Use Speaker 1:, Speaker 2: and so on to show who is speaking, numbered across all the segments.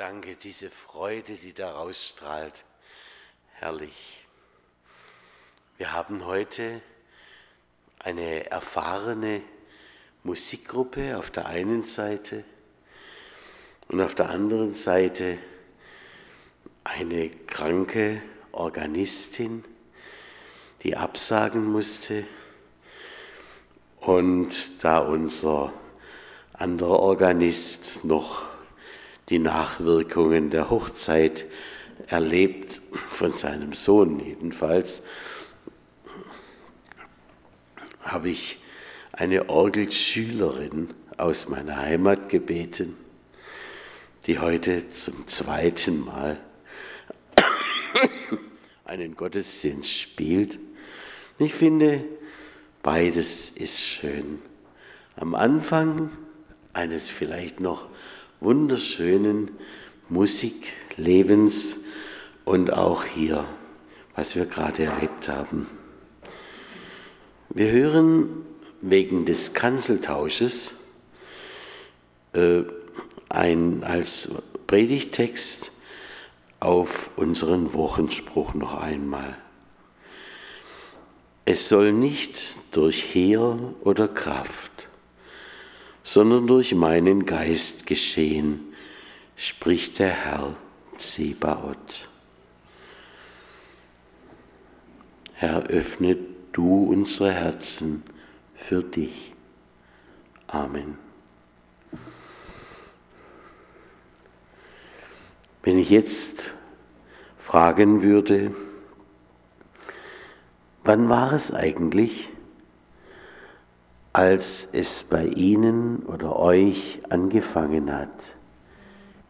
Speaker 1: danke, diese Freude, die daraus strahlt. Herrlich. Wir haben heute eine erfahrene Musikgruppe auf der einen Seite und auf der anderen Seite eine kranke Organistin, die absagen musste. Und da unser anderer Organist noch die Nachwirkungen der Hochzeit erlebt, von seinem Sohn jedenfalls, habe ich eine Orgelschülerin aus meiner Heimat gebeten, die heute zum zweiten Mal einen Gottesdienst spielt. Ich finde, beides ist schön. Am Anfang eines vielleicht noch wunderschönen Musiklebens und auch hier, was wir gerade erlebt haben. Wir hören wegen des Kanzeltausches äh, ein, als Predigtext auf unseren Wochenspruch noch einmal. Es soll nicht durch Heer oder Kraft, sondern durch meinen Geist geschehen, spricht der Herr Zebaoth. Herr, öffne du unsere Herzen für dich. Amen. Wenn ich jetzt fragen würde, wann war es eigentlich, als es bei Ihnen oder euch angefangen hat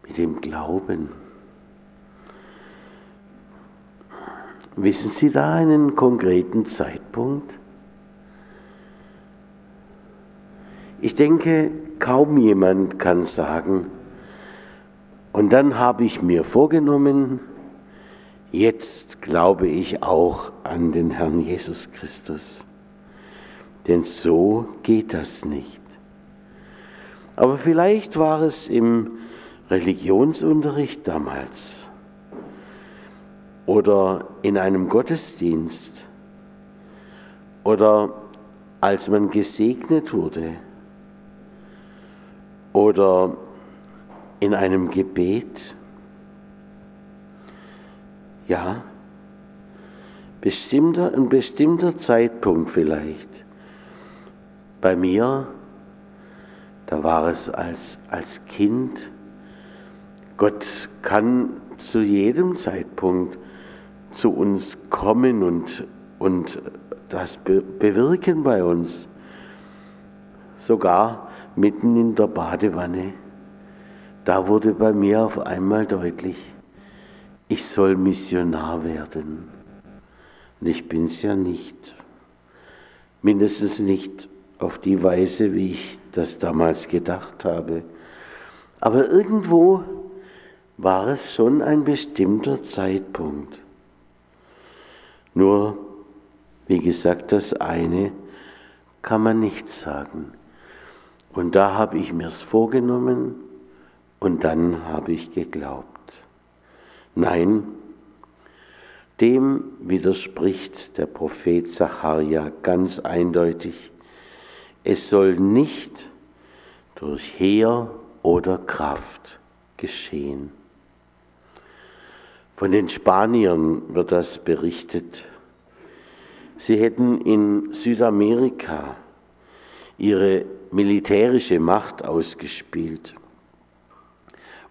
Speaker 1: mit dem Glauben. Wissen Sie da einen konkreten Zeitpunkt? Ich denke, kaum jemand kann sagen, und dann habe ich mir vorgenommen, jetzt glaube ich auch an den Herrn Jesus Christus denn so geht das nicht. Aber vielleicht war es im Religionsunterricht damals oder in einem Gottesdienst oder als man gesegnet wurde oder in einem Gebet. Ja, bestimmter, ein bestimmter Zeitpunkt vielleicht bei mir, da war es als, als Kind, Gott kann zu jedem Zeitpunkt zu uns kommen und, und das be bewirken bei uns. Sogar mitten in der Badewanne. Da wurde bei mir auf einmal deutlich, ich soll Missionar werden. Und ich bin es ja nicht. Mindestens nicht auf die Weise, wie ich das damals gedacht habe. Aber irgendwo war es schon ein bestimmter Zeitpunkt. Nur, wie gesagt, das eine kann man nicht sagen. Und da habe ich mir's vorgenommen und dann habe ich geglaubt. Nein, dem widerspricht der Prophet Zacharia ganz eindeutig. Es soll nicht durch Heer oder Kraft geschehen. Von den Spaniern wird das berichtet. Sie hätten in Südamerika ihre militärische Macht ausgespielt,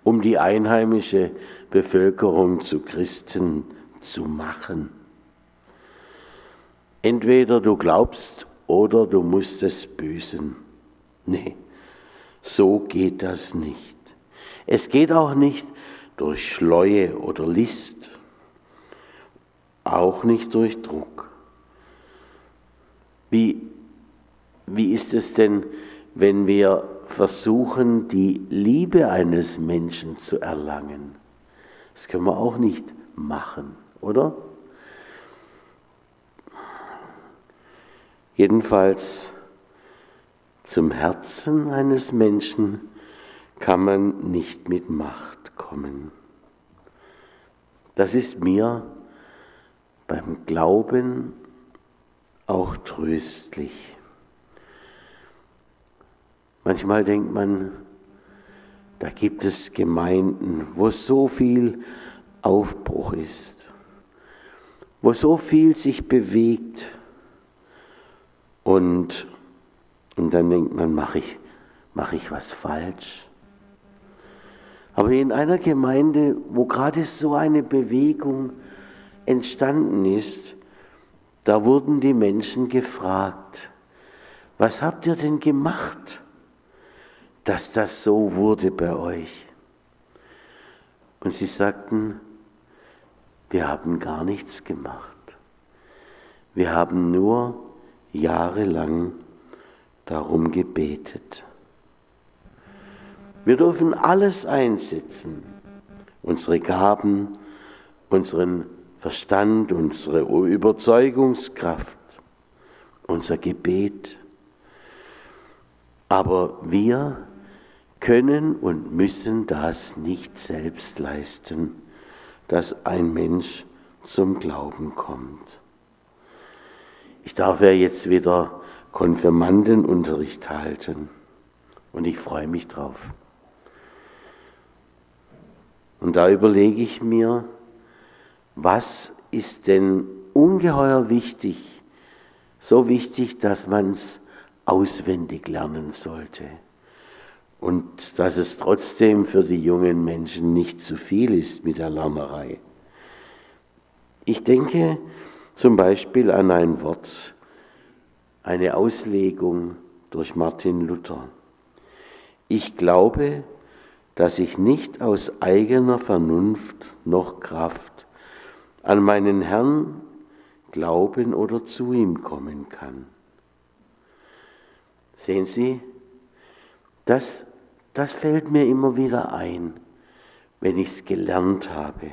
Speaker 1: um die einheimische Bevölkerung zu Christen zu machen. Entweder du glaubst oder du musst es büßen. Nee, so geht das nicht. Es geht auch nicht durch Schleue oder List, auch nicht durch Druck. Wie, wie ist es denn, wenn wir versuchen, die Liebe eines Menschen zu erlangen? Das können wir auch nicht machen, oder? Jedenfalls zum Herzen eines Menschen kann man nicht mit Macht kommen. Das ist mir beim Glauben auch tröstlich. Manchmal denkt man, da gibt es Gemeinden, wo so viel Aufbruch ist, wo so viel sich bewegt. Und, und dann denkt man, mache ich, mach ich was falsch? Aber in einer Gemeinde, wo gerade so eine Bewegung entstanden ist, da wurden die Menschen gefragt, was habt ihr denn gemacht, dass das so wurde bei euch? Und sie sagten, wir haben gar nichts gemacht. Wir haben nur jahrelang darum gebetet. Wir dürfen alles einsetzen, unsere Gaben, unseren Verstand, unsere Überzeugungskraft, unser Gebet. Aber wir können und müssen das nicht selbst leisten, dass ein Mensch zum Glauben kommt. Ich darf ja jetzt wieder Konfirmandenunterricht halten und ich freue mich drauf. Und da überlege ich mir, was ist denn ungeheuer wichtig, so wichtig, dass man es auswendig lernen sollte und dass es trotzdem für die jungen Menschen nicht zu viel ist mit der Lernerei. Ich denke zum Beispiel an ein Wort, eine Auslegung durch Martin Luther. Ich glaube, dass ich nicht aus eigener Vernunft noch Kraft an meinen Herrn glauben oder zu ihm kommen kann. Sehen Sie, das, das fällt mir immer wieder ein, wenn ich es gelernt habe.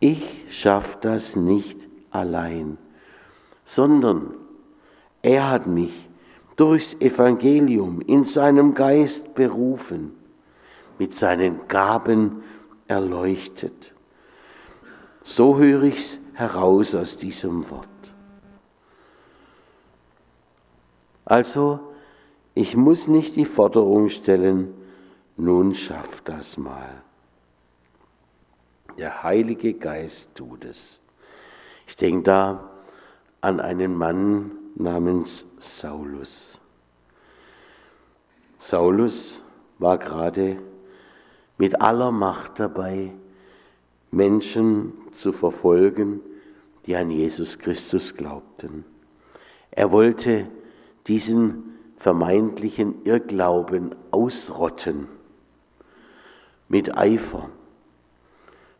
Speaker 1: Ich schaffe das nicht allein, sondern er hat mich durchs Evangelium in seinem Geist berufen mit seinen Gaben erleuchtet. So höre ich es heraus aus diesem Wort. Also, ich muss nicht die Forderung stellen, nun schaff das mal. Der Heilige Geist tut es. Ich denke da an einen Mann namens Saulus. Saulus war gerade mit aller Macht dabei, Menschen zu verfolgen, die an Jesus Christus glaubten. Er wollte diesen vermeintlichen Irrglauben ausrotten mit Eifer.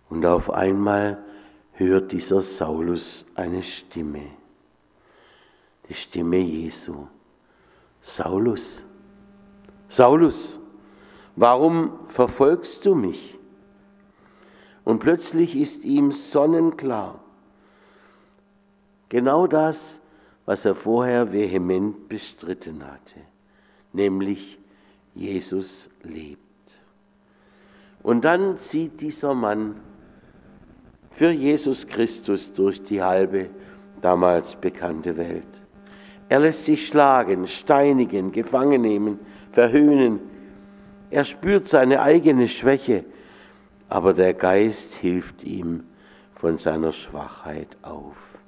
Speaker 1: Und auf einmal hört dieser Saulus eine Stimme, die Stimme Jesu. Saulus, Saulus, warum verfolgst du mich? Und plötzlich ist ihm sonnenklar, genau das, was er vorher vehement bestritten hatte, nämlich Jesus lebt. Und dann zieht dieser Mann für Jesus Christus durch die halbe damals bekannte Welt. Er lässt sich schlagen, steinigen, gefangen nehmen, verhöhnen, er spürt seine eigene Schwäche, aber der Geist hilft ihm von seiner Schwachheit auf.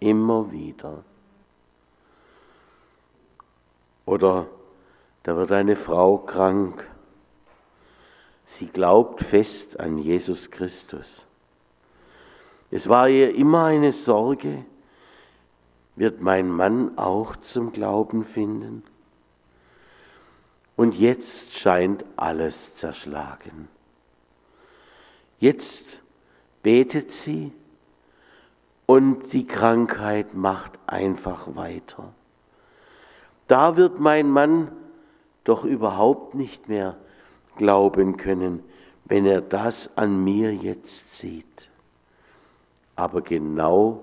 Speaker 1: Immer wieder. Oder da wird eine Frau krank. Sie glaubt fest an Jesus Christus. Es war ihr immer eine Sorge, wird mein Mann auch zum Glauben finden? Und jetzt scheint alles zerschlagen. Jetzt betet sie und die Krankheit macht einfach weiter. Da wird mein Mann doch überhaupt nicht mehr glauben können, wenn er das an mir jetzt sieht. Aber genau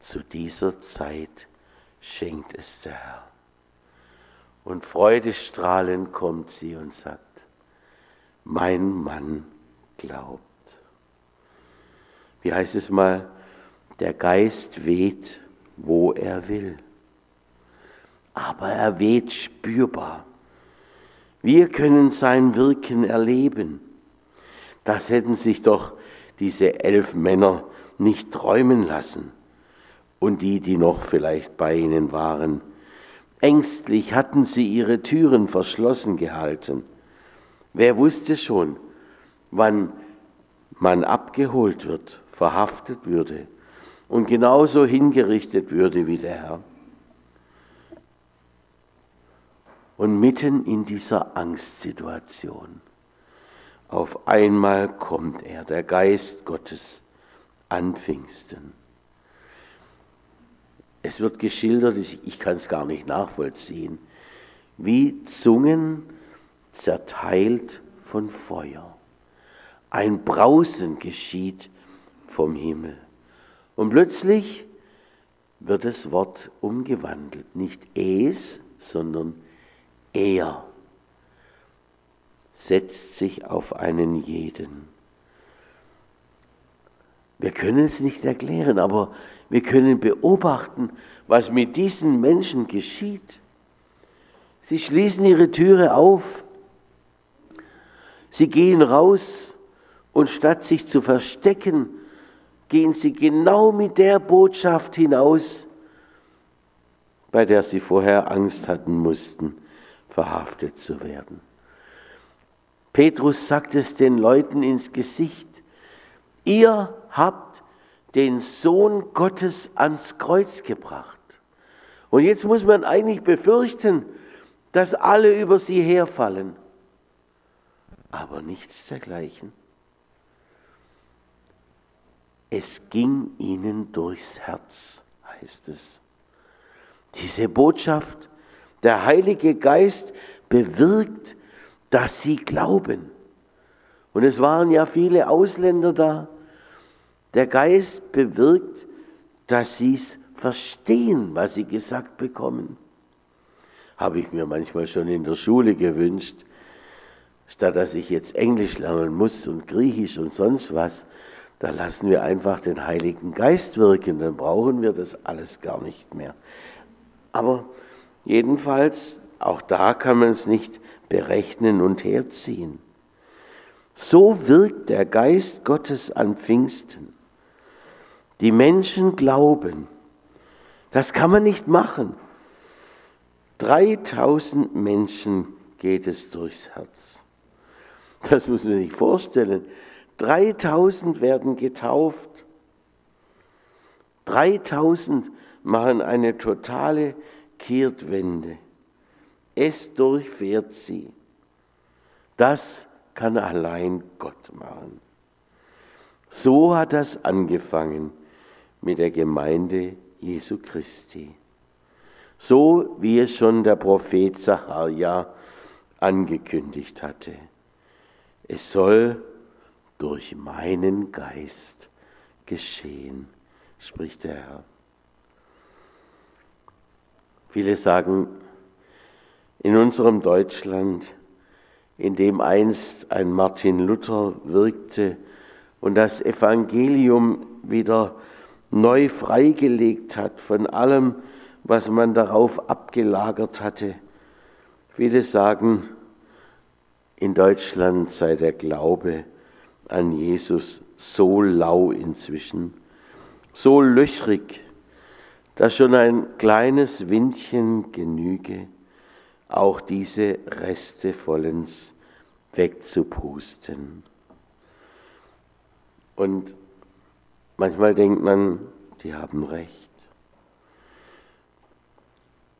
Speaker 1: zu dieser Zeit schenkt es der Herr. Und freudestrahlend kommt sie und sagt, mein Mann glaubt. Wie heißt es mal, der Geist weht, wo er will. Aber er weht spürbar. Wir können sein Wirken erleben. Das hätten sich doch diese elf Männer nicht träumen lassen. Und die, die noch vielleicht bei ihnen waren. Ängstlich hatten sie ihre Türen verschlossen gehalten. Wer wusste schon, wann man abgeholt wird, verhaftet würde und genauso hingerichtet würde wie der Herr. Und mitten in dieser Angstsituation, auf einmal kommt er, der Geist Gottes, an Pfingsten. Es wird geschildert, ich kann es gar nicht nachvollziehen, wie Zungen zerteilt von Feuer. Ein Brausen geschieht vom Himmel. Und plötzlich wird das Wort umgewandelt. Nicht es, sondern er setzt sich auf einen jeden. Wir können es nicht erklären, aber wir können beobachten, was mit diesen Menschen geschieht. Sie schließen ihre Türe auf, sie gehen raus und statt sich zu verstecken, gehen sie genau mit der Botschaft hinaus, bei der sie vorher Angst hatten mussten, verhaftet zu werden. Petrus sagt es den Leuten ins Gesicht, ihr habt den Sohn Gottes ans Kreuz gebracht. Und jetzt muss man eigentlich befürchten, dass alle über sie herfallen. Aber nichts dergleichen. Es ging ihnen durchs Herz, heißt es. Diese Botschaft, der Heilige Geist bewirkt, dass sie glauben. Und es waren ja viele Ausländer da. Der Geist bewirkt, dass sie es verstehen, was sie gesagt bekommen. Habe ich mir manchmal schon in der Schule gewünscht, statt dass ich jetzt Englisch lernen muss und Griechisch und sonst was, da lassen wir einfach den Heiligen Geist wirken, dann brauchen wir das alles gar nicht mehr. Aber jedenfalls, auch da kann man es nicht berechnen und herziehen. So wirkt der Geist Gottes an Pfingsten. Die Menschen glauben. Das kann man nicht machen. 3000 Menschen geht es durchs Herz. Das muss man sich vorstellen. 3000 werden getauft. 3000 machen eine totale Kehrtwende. Es durchfährt sie. Das kann allein Gott machen. So hat das angefangen mit der Gemeinde Jesu Christi. So wie es schon der Prophet Sacharja angekündigt hatte. Es soll durch meinen Geist geschehen, spricht der Herr. Viele sagen, in unserem Deutschland, in dem einst ein Martin Luther wirkte und das Evangelium wieder neu freigelegt hat von allem, was man darauf abgelagert hatte. Viele sagen, in Deutschland sei der Glaube an Jesus so lau inzwischen, so löchrig, dass schon ein kleines Windchen genüge, auch diese Reste vollends wegzupusten. Und manchmal denkt man, die haben recht.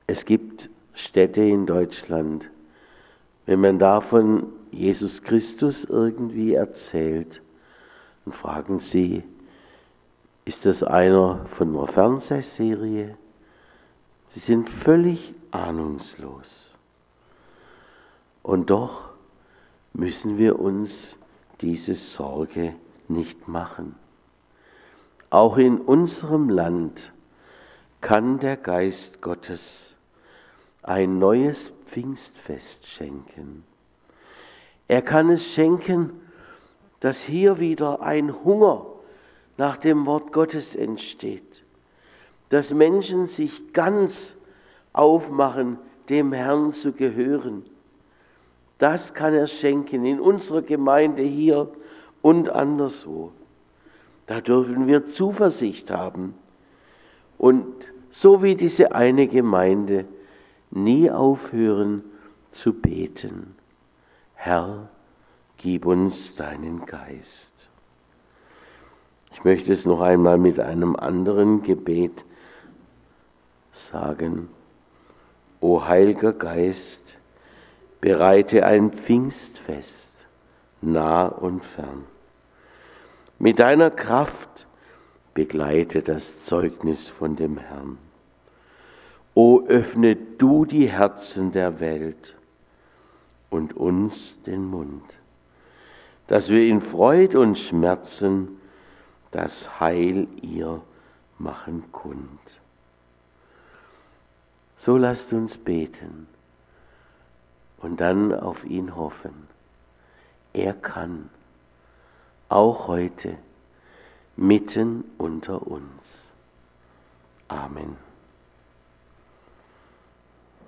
Speaker 1: Es gibt Städte in Deutschland, wenn man davon Jesus Christus irgendwie erzählt und fragen sie, ist das einer von einer Fernsehserie? Sie sind völlig ahnungslos. Und doch müssen wir uns diese Sorge nicht machen. Auch in unserem Land kann der Geist Gottes ein neues Pfingstfest schenken. Er kann es schenken, dass hier wieder ein Hunger nach dem Wort Gottes entsteht, dass Menschen sich ganz aufmachen, dem Herrn zu gehören. Das kann er schenken in unserer Gemeinde hier und anderswo. Da dürfen wir Zuversicht haben und so wie diese eine Gemeinde nie aufhören zu beten. Herr, gib uns deinen Geist. Ich möchte es noch einmal mit einem anderen Gebet sagen. O Heiliger Geist, bereite ein Pfingstfest, nah und fern. Mit deiner Kraft begleite das Zeugnis von dem Herrn. O öffne du die Herzen der Welt und uns den Mund, dass wir in Freud und Schmerzen das Heil ihr machen kund. So lasst uns beten und dann auf ihn hoffen. Er kann, auch heute, mitten unter uns. Amen.